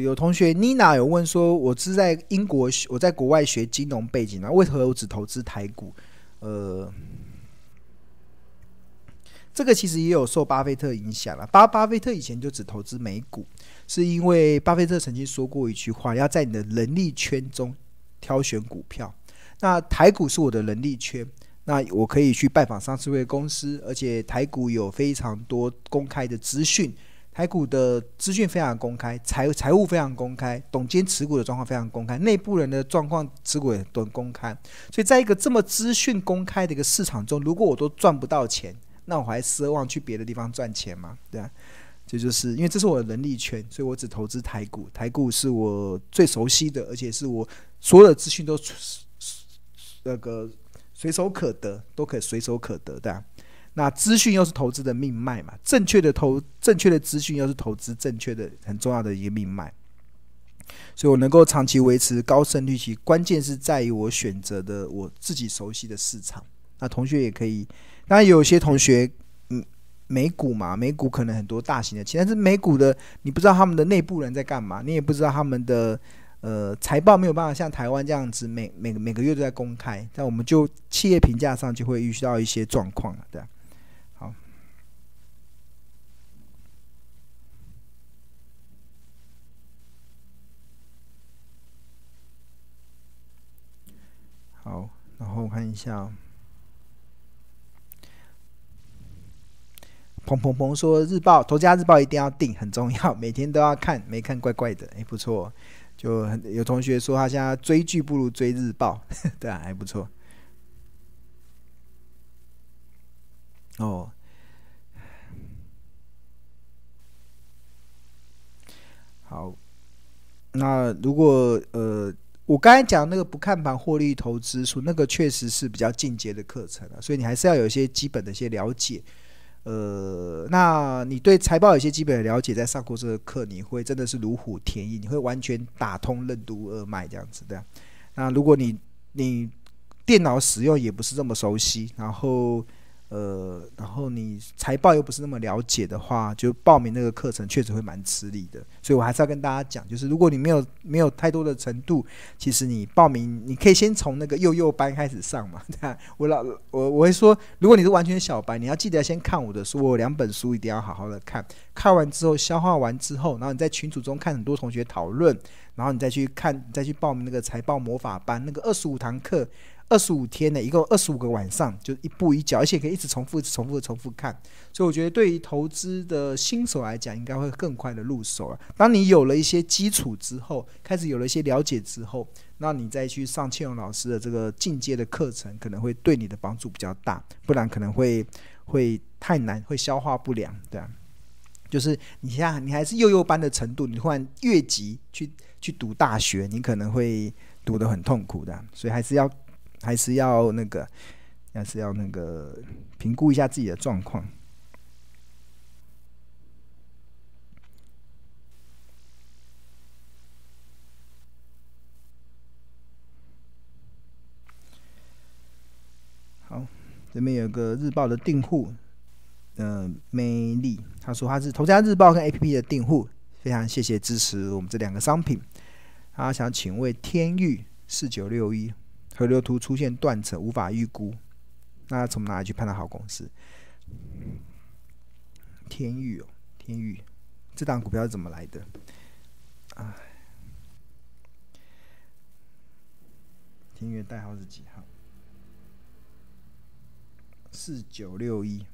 有同学妮娜有问说，我是在英国，我在国外学金融背景，那为何我只投资台股？呃，这个其实也有受巴菲特影响了。巴巴菲特以前就只投资美股，是因为巴菲特曾经说过一句话：要在你的能力圈中挑选股票。那台股是我的能力圈，那我可以去拜访上市会公司，而且台股有非常多公开的资讯。台股的资讯非常公开，财财务非常公开，董监持股的状况非常公开，内部人的状况持股也都公开。所以，在一个这么资讯公开的一个市场中，如果我都赚不到钱，那我还奢望去别的地方赚钱吗？对啊，这就是因为这是我的能力圈，所以我只投资台股。台股是我最熟悉的，而且是我所有的资讯都那个随手可得，都可以随手可得的。那资讯又是投资的命脉嘛？正确的投，正确的资讯又是投资正确的很重要的一个命脉。所以我能够长期维持高胜率，其关键是在于我选择的我自己熟悉的市场。那同学也可以，当然有些同学，嗯，美股嘛，美股可能很多大型的，企业但是美股的你不知道他们的内部人在干嘛，你也不知道他们的呃财报没有办法像台湾这样子每每每个月都在公开，那我们就企业评价上就会遇到一些状况了，对。然后我看一下，彭彭彭说日报，头家日报一定要订，很重要，每天都要看，没看怪怪的，哎，不错，就很有同学说他现在追剧不如追日报，对啊，还不错。哦，好，那如果呃。我刚才讲那个不看盘获利投资术，那个确实是比较进阶的课程啊，所以你还是要有一些基本的一些了解。呃，那你对财报有些基本的了解，在上过这个课，你会真的是如虎添翼，你会完全打通任督二脉这样子的。那如果你你电脑使用也不是这么熟悉，然后。呃，然后你财报又不是那么了解的话，就报名那个课程确实会蛮吃力的。所以我还是要跟大家讲，就是如果你没有没有太多的程度，其实你报名你可以先从那个幼幼班开始上嘛。对啊，我老我我会说，如果你是完全小白，你要记得先看我的书，我有两本书一定要好好的看。看完之后消化完之后，然后你在群组中看很多同学讨论，然后你再去看，再去报名那个财报魔法班，那个二十五堂课。二十五天呢，一共二十五个晚上，就一步一脚，而且可以一直重复、重复、重复看。所以我觉得，对于投资的新手来讲，应该会更快的入手了。当你有了一些基础之后，开始有了一些了解之后，那你再去上倩荣老师的这个进阶的课程，可能会对你的帮助比较大。不然可能会会太难，会消化不良。对啊，就是你现在你还是幼幼班的程度，你突然越级去去读大学，你可能会读得很痛苦的。所以还是要。还是要那个，还是要那个评估一下自己的状况。好，这边有个日报的订户，嗯、呃，美丽，他说他是头家日报跟 APP 的订户，非常谢谢支持我们这两个商品。他想请问天域四九六一。河流图出现断层，无法预估，那从哪里去判断好公司？天域哦，天域，这档股票是怎么来的？啊，天钰代号是几号？四九六一。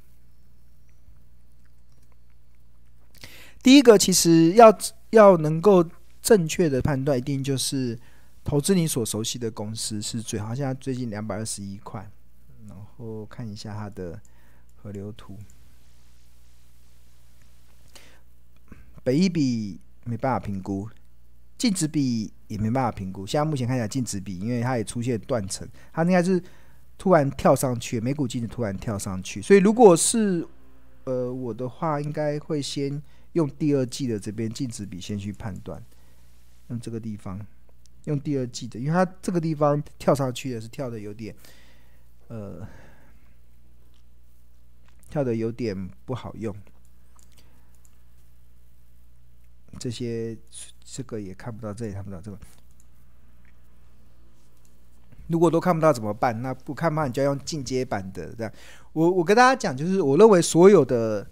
第一个，其实要要能够正确的判断，一定就是。投资你所熟悉的公司是最好，现在最近两百二十一块，然后看一下它的河流图，北一比没办法评估，净值比也没办法评估。现在目前看起来净值比，因为它也出现断层，它应该是突然跳上去，美股净值突然跳上去，所以如果是呃我的话，应该会先用第二季的这边净值比先去判断，用这个地方。用第二季的，因为它这个地方跳上去也是跳的有点，呃，跳的有点不好用。这些这个也看不到，这也看不到这个。如果都看不到怎么办？那不看嘛，你就要用进阶版的这样。我我跟大家讲，就是我认为所有的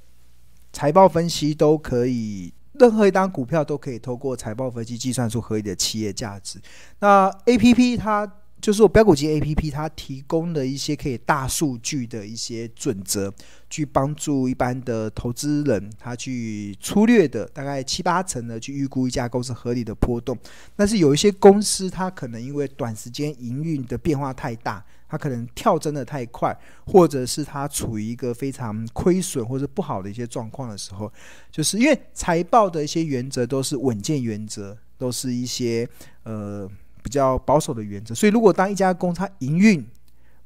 财报分析都可以，任何一档股票都可以透过财报分析计算出合理的企业价值。那 APP 它。就是我标股金 A P P，它提供的一些可以大数据的一些准则，去帮助一般的投资人，他去粗略的大概七八成的去预估一家公司合理的波动。但是有一些公司，它可能因为短时间营运的变化太大，它可能跳增的太快，或者是它处于一个非常亏损或者不好的一些状况的时候，就是因为财报的一些原则都是稳健原则，都是一些呃。比较保守的原则，所以如果当一家公司它营运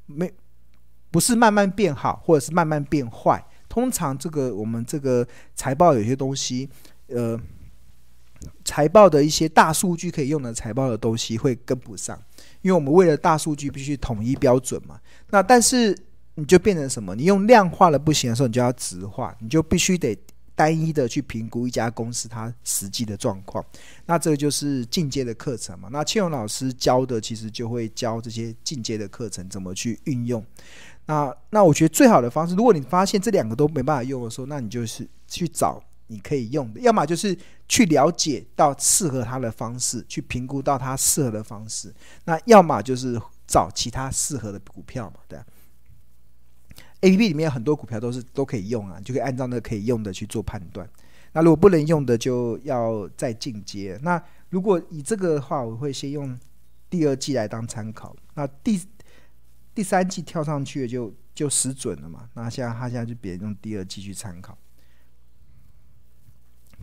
没不是慢慢变好，或者是慢慢变坏，通常这个我们这个财报有些东西，呃，财报的一些大数据可以用的财报的东西会跟不上，因为我们为了大数据必须统一标准嘛。那但是你就变成什么？你用量化的不行的时候，你就要直化，你就必须得。单一的去评估一家公司它实际的状况，那这个就是进阶的课程嘛。那庆荣老师教的其实就会教这些进阶的课程怎么去运用。那那我觉得最好的方式，如果你发现这两个都没办法用的时候，那你就是去找你可以用的，要么就是去了解到适合他的方式，去评估到他适合的方式。那要么就是找其他适合的股票嘛，对。A P P 里面有很多股票都是都可以用啊，就可以按照那可以用的去做判断。那如果不能用的，就要再进阶。那如果以这个的话，我会先用第二季来当参考。那第第三季跳上去就就失准了嘛。那现在他现在就别用第二季去参考，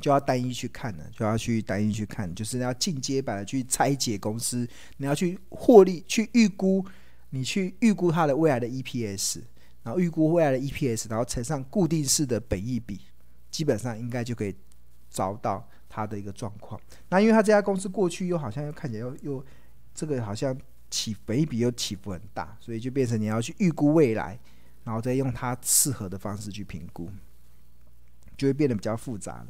就要单一去看了，就要去单一去看，就是要进阶版的去拆解公司，你要去获利，去预估，你去预估它的未来的 E P S。然后预估未来的 EPS，然后乘上固定式的本益比，基本上应该就可以找到它的一个状况。那因为它这家公司过去又好像又看起来又又这个好像起本益比又起伏很大，所以就变成你要去预估未来，然后再用它适合的方式去评估，就会变得比较复杂了。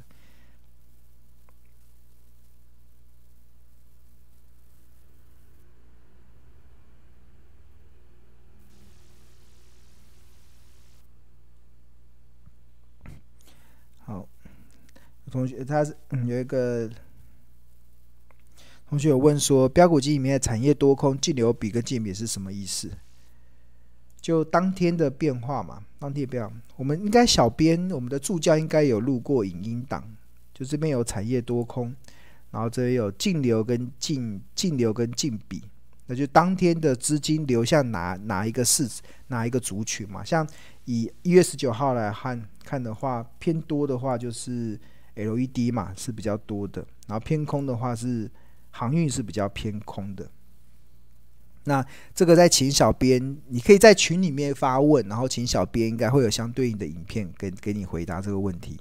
同学，他是、嗯、有一个同学有问说，标股机里面的产业多空净流比跟净比是什么意思？就当天的变化嘛，当天变化。我们应该小编，我们的助教应该有录过影音档，就这边有产业多空，然后这边有净流跟净净流跟净比，那就当天的资金流向哪哪一个市哪一个族群嘛？像以一月十九号来看看的话，偏多的话就是。LED 嘛是比较多的，然后偏空的话是航运是比较偏空的。那这个在请小编，你可以在群里面发问，然后请小编应该会有相对应的影片给给你回答这个问题。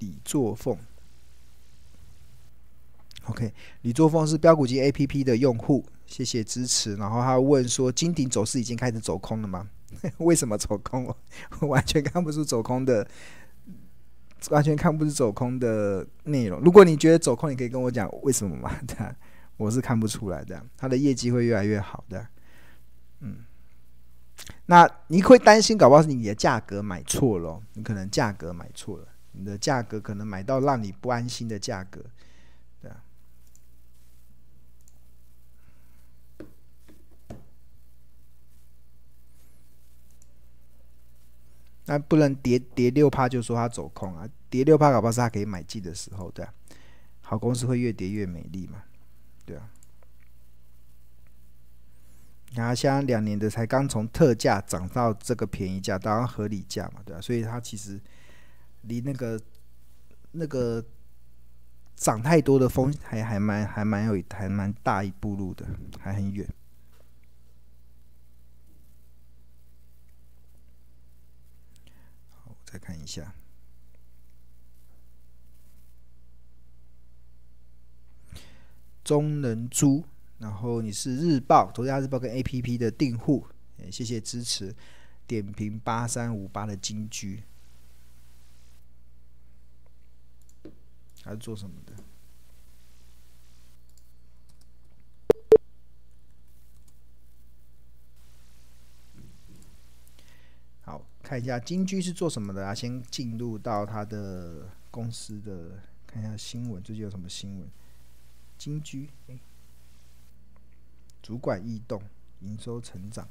李作凤，OK，李作凤是标股机 APP 的用户。谢谢支持。然后他问说：“金鼎走势已经开始走空了吗？为什么走空？我 完全看不出走空的，完全看不出走空的内容。如果你觉得走空，你可以跟我讲为什么吗？这样我是看不出来的。他的业绩会越来越好的。嗯，那你会担心，搞不好是你的价格买错了。你可能价格买错了，你的价格可能买到让你不安心的价格。”那不能跌跌六趴就说它走空啊，跌六趴搞不好是它可以买进的时候，对啊，好公司会越跌越美丽嘛，对啊。然后像两年的才刚从特价涨到这个便宜价，当然合理价嘛，对啊，所以它其实离那个那个涨太多的风还还蛮还蛮有还蛮大一步路的，还很远。再看一下，中能珠，然后你是日报、头家日报跟 APP 的订户，谢谢支持。点评八三五八的金居，还是做什么的？好，看一下金居是做什么的啊？先进入到他的公司的，看一下新闻，最近有什么新闻？金居，哎，主管异动，营收成长。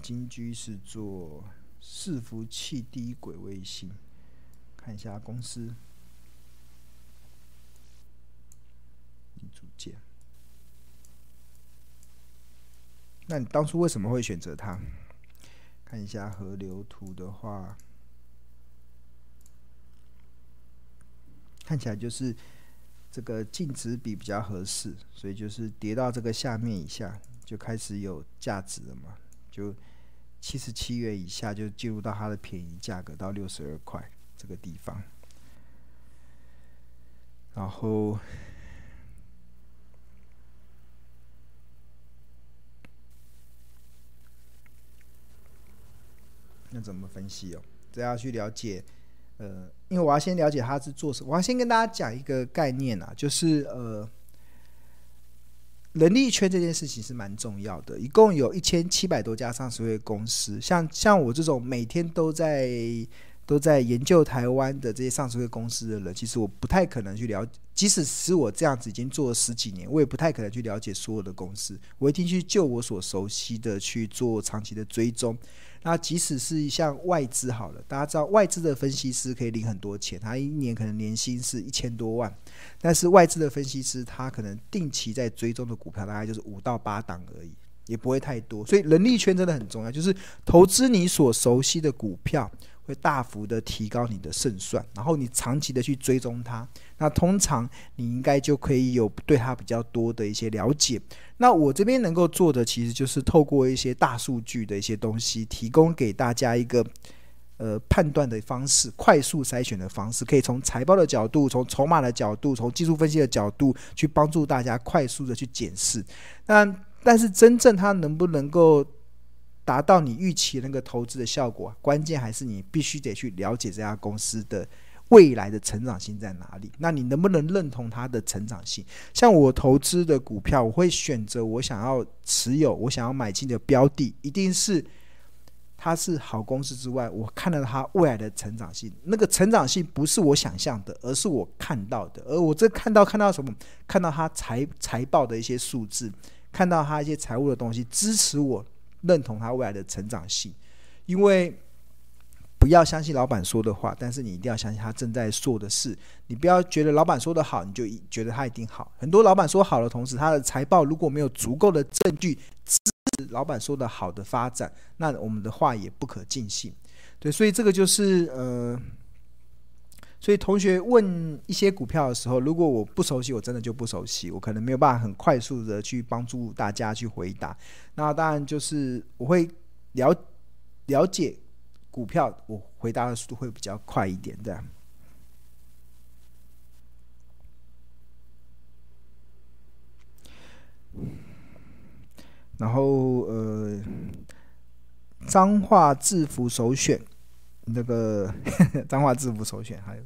金居是做伺服器低轨卫星，看一下公司。组件。那你当初为什么会选择它？看一下河流图的话，看起来就是这个净值比比较合适，所以就是跌到这个下面以下就开始有价值了嘛，就。七十七元以下就进入到它的便宜价格，到六十二块这个地方。然后，那怎么分析哦？这要去了解，呃，因为我要先了解他是做什么。我要先跟大家讲一个概念啊，就是呃。人力圈这件事情是蛮重要的，一共有一千七百多家上市会公司，像像我这种每天都在都在研究台湾的这些上市会公司的人，其实我不太可能去了解，即使是我这样子已经做了十几年，我也不太可能去了解所有的公司，我一定去就我所熟悉的去做长期的追踪。那即使是像外资好了，大家知道外资的分析师可以领很多钱，他一年可能年薪是一千多万，但是外资的分析师他可能定期在追踪的股票大概就是五到八档而已，也不会太多。所以人力圈真的很重要，就是投资你所熟悉的股票。会大幅的提高你的胜算，然后你长期的去追踪它，那通常你应该就可以有对它比较多的一些了解。那我这边能够做的，其实就是透过一些大数据的一些东西，提供给大家一个呃判断的方式，快速筛选的方式，可以从财报的角度，从筹码的角度，从技术分析的角度，去帮助大家快速的去检视。那但是真正它能不能够达到你预期那个投资的效果，关键还是你必须得去了解这家公司的未来的成长性在哪里。那你能不能认同它的成长性？像我投资的股票，我会选择我想要持有、我想要买进的标的，一定是它是好公司之外，我看到它未来的成长性。那个成长性不是我想象的，而是我看到的。而我这看到看到什么？看到它财财报的一些数字，看到它一些财务的东西支持我。认同他未来的成长性，因为不要相信老板说的话，但是你一定要相信他正在做的事。你不要觉得老板说的好，你就觉得他一定好。很多老板说好的同时，他的财报如果没有足够的证据支持老板说的好的发展，那我们的话也不可尽信。对，所以这个就是呃。所以同学问一些股票的时候，如果我不熟悉，我真的就不熟悉，我可能没有办法很快速的去帮助大家去回答。那当然就是我会了了解股票，我回答的速度会比较快一点，这样。然后呃，彰化制服首选。那个 脏话字符首选，还有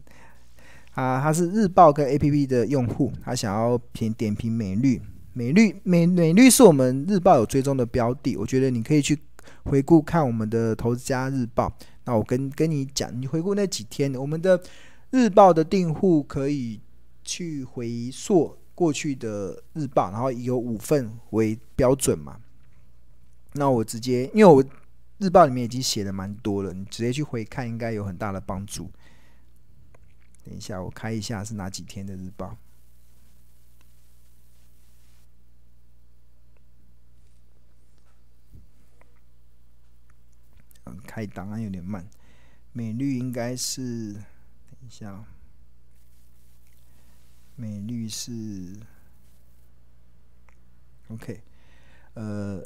啊，他是日报跟 APP 的用户，他想要评点评美绿，美绿美美绿是我们日报有追踪的标的，我觉得你可以去回顾看我们的投资家日报。那我跟跟你讲，你回顾那几天，我们的日报的订户可以去回溯过去的日报，然后有五份为标准嘛。那我直接，因为我。日报里面已经写的蛮多了，你直接去回看应该有很大的帮助。等一下，我开一下是哪几天的日报。嗯，开档案有点慢。美绿应该是，等一下，美绿是，OK，呃，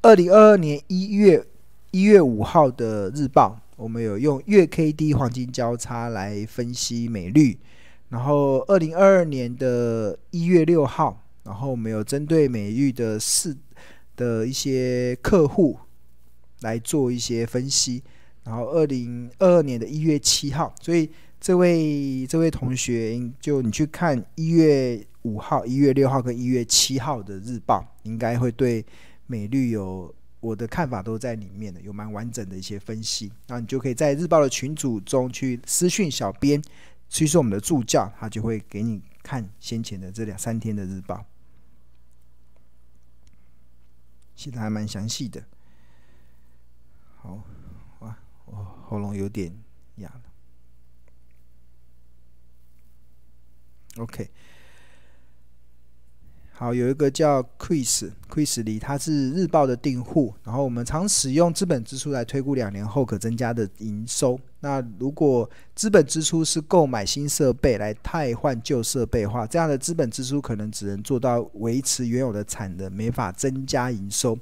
二零二二年一月。一月五号的日报，我们有用月 K D 黄金交叉来分析美绿。然后二零二二年的一月六号，然后我们有针对美绿的四的一些客户来做一些分析。然后二零二二年的一月七号，所以这位这位同学，就你去看一月五号、一月六号跟一月七号的日报，应该会对美绿有我的看法都在里面的，有蛮完整的一些分析。那你就可以在日报的群组中去私讯小编，其实我们的助教，他就会给你看先前的这两三天的日报，写的还蛮详细的。好。哇，我，喉咙有点哑了。OK，好，有一个叫 Chris Chris 李，他是日报的订户，然后我们常使用资本支出来推估两年后可增加的营收。那如果资本支出是购买新设备来汰换旧设备的话，这样的资本支出可能只能做到维持原有的产能，没法增加营收。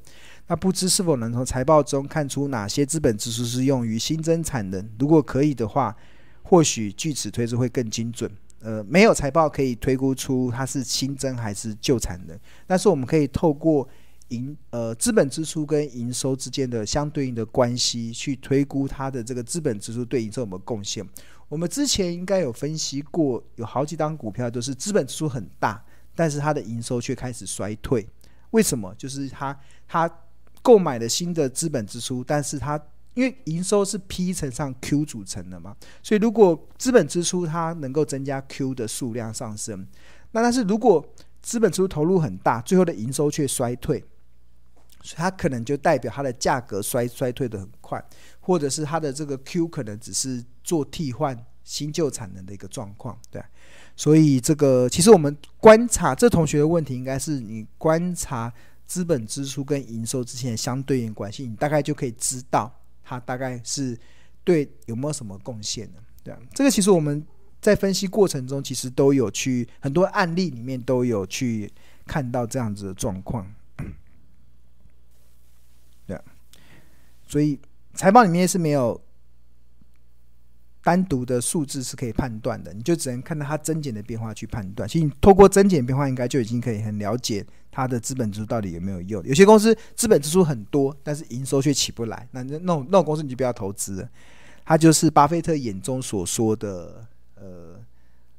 那不知是否能从财报中看出哪些资本支出是用于新增产能？如果可以的话，或许据此推测会更精准。呃，没有财报可以推估出它是新增还是旧产能，但是我们可以透过营呃资本支出跟营收之间的相对应的关系去推估它的这个资本支出对营收有没有贡献。我们之前应该有分析过，有好几档股票都是资本支出很大，但是它的营收却开始衰退。为什么？就是它它。购买了新的资本支出，但是它因为营收是 P 乘上 Q 组成的嘛，所以如果资本支出它能够增加 Q 的数量上升，那但是如果资本支出投入很大，最后的营收却衰退，所以它可能就代表它的价格衰衰退得很快，或者是它的这个 Q 可能只是做替换新旧产能的一个状况，对。所以这个其实我们观察这同学的问题，应该是你观察。资本支出跟营收之间的相对应关系，你大概就可以知道他大概是对有没有什么贡献呢，对啊，这个其实我们在分析过程中，其实都有去很多案例里面都有去看到这样子的状况，对，所以财报里面是没有。单独的数字是可以判断的，你就只能看到它增减的变化去判断。其实你透过增减变化，应该就已经可以很了解它的资本支出到底有没有用。有些公司资本支出很多，但是营收却起不来，那那种那种公司你就不要投资了。它就是巴菲特眼中所说的，呃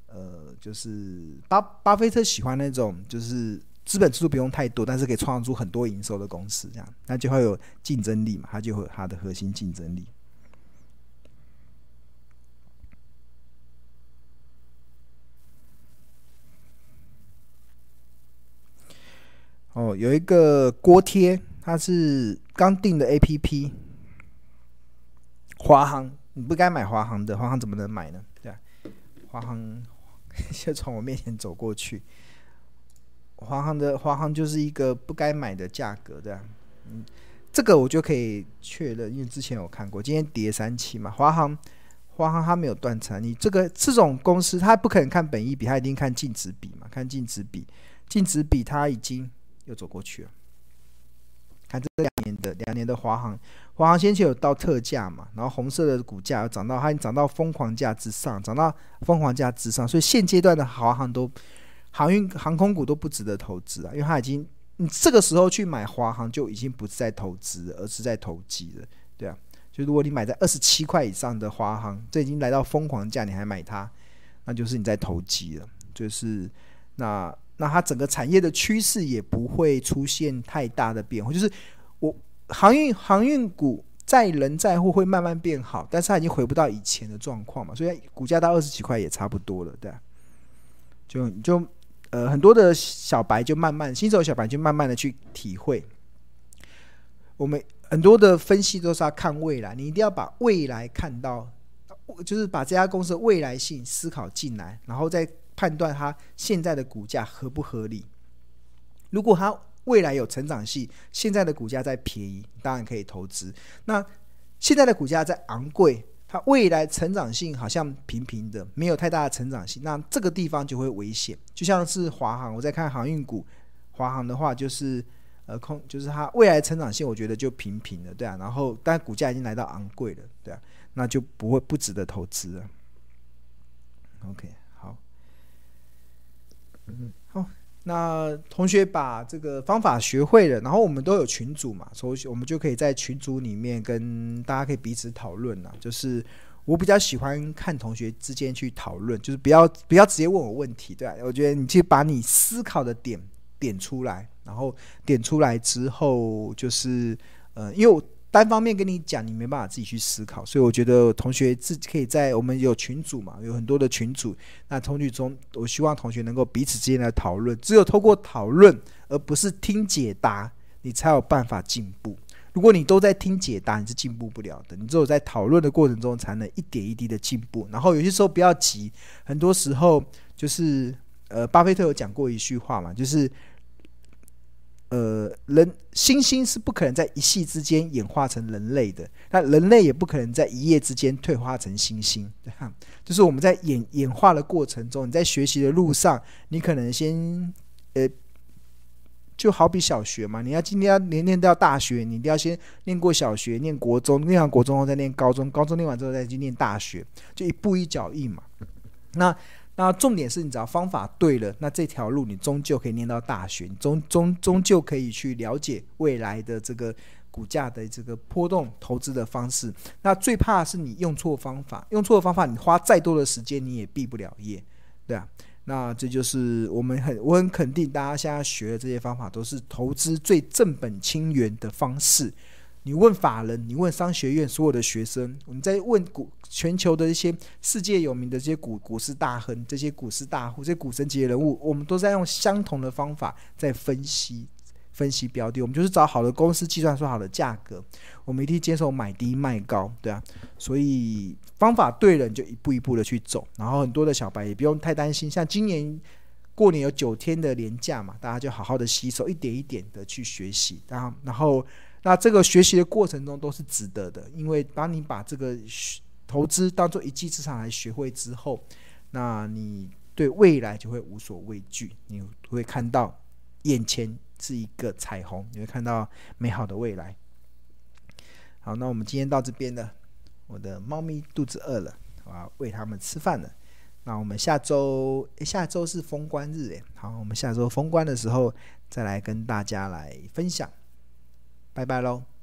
呃，就是巴巴菲特喜欢那种就是资本支出不用太多，但是可以创造出很多营收的公司，这样那就会有竞争力嘛，它就会有它的核心竞争力。哦，有一个锅贴，它是刚订的 APP，华航，你不该买华航的，华航怎么能买呢？对啊，华航 就从我面前走过去，华航的华航就是一个不该买的价格，对啊，嗯，这个我就可以确认，因为之前有看过，今天跌三七嘛，华航，华航它没有断层，你这个这种公司，它不可能看本益比，它一定看净值比嘛，看净值比，净值比它已经。又走过去了，看这两年的两年的华航，华航先前有到特价嘛，然后红色的股价涨到它已经涨到疯狂价之上，涨到疯狂价之上，所以现阶段的华航都航运航空股都不值得投资啊，因为它已经你这个时候去买华航就已经不是在投资，而是在投机了，对啊，就如果你买在二十七块以上的华航，这已经来到疯狂价，你还买它，那就是你在投机了，就是那。那它整个产业的趋势也不会出现太大的变化，就是我航运航运股载人载货会慢慢变好，但是它已经回不到以前的状况嘛，所以股价到二十几块也差不多了，对。就就呃很多的小白就慢慢新手小白就慢慢的去体会，我们很多的分析都是要看未来，你一定要把未来看到，就是把这家公司的未来性思考进来，然后再。判断它现在的股价合不合理？如果它未来有成长性，现在的股价在便宜，当然可以投资。那现在的股价在昂贵，它未来成长性好像平平的，没有太大的成长性，那这个地方就会危险。就像是华航，我在看航运股，华航的话就是呃空，就是它未来成长性，我觉得就平平的，对啊。然后但股价已经来到昂贵了，对啊，那就不会不值得投资了。OK。嗯，好，那同学把这个方法学会了，然后我们都有群组嘛，所以我们就可以在群组里面跟大家可以彼此讨论了。就是我比较喜欢看同学之间去讨论，就是不要不要直接问我问题，对吧？我觉得你去把你思考的点点出来，然后点出来之后，就是呃，因为。单方面跟你讲，你没办法自己去思考，所以我觉得同学自己可以在我们有群组嘛，有很多的群组。那同学中，我希望同学能够彼此之间来讨论，只有透过讨论，而不是听解答，你才有办法进步。如果你都在听解答，你是进步不了的。你只有在讨论的过程中，才能一点一滴的进步。然后有些时候不要急，很多时候就是呃，巴菲特有讲过一句话嘛，就是。呃，人猩猩是不可能在一夕之间演化成人类的，那人类也不可能在一夜之间退化成猩猩，对吧？就是我们在演演化的过程中，你在学习的路上，你可能先，呃，就好比小学嘛，你要今天要念念到大学，你一定要先念过小学，念国中，念完国中后再念高中，高中念完之后再去念大学，就一步一脚印嘛。那那重点是你只要方法对了，那这条路你终究可以念到大学，你终终终究可以去了解未来的这个股价的这个波动、投资的方式。那最怕是你用错方法，用错方法，你花再多的时间你也毕不了业，对啊。那这就是我们很我很肯定，大家现在学的这些方法都是投资最正本清源的方式。你问法人，你问商学院所有的学生，我们在问股全球的一些世界有名的这些股股市大亨、这些股市大户、这些股神级的人物，我们都在用相同的方法在分析分析标的。我们就是找好的公司，计算出好的价格，我们一定坚守买低卖高，对啊。所以方法对了，你就一步一步的去走。然后很多的小白也不用太担心，像今年过年有九天的连假嘛，大家就好好的吸收，一点一点的去学习，然后然后。那这个学习的过程中都是值得的，因为当你把这个投资当做一技之长来学会之后，那你对未来就会无所畏惧，你会看到眼前是一个彩虹，你会看到美好的未来。好，那我们今天到这边了，我的猫咪肚子饿了，我要喂它们吃饭了。那我们下周，下周是封关日，诶，好，我们下周封关的时候再来跟大家来分享。拜拜喽。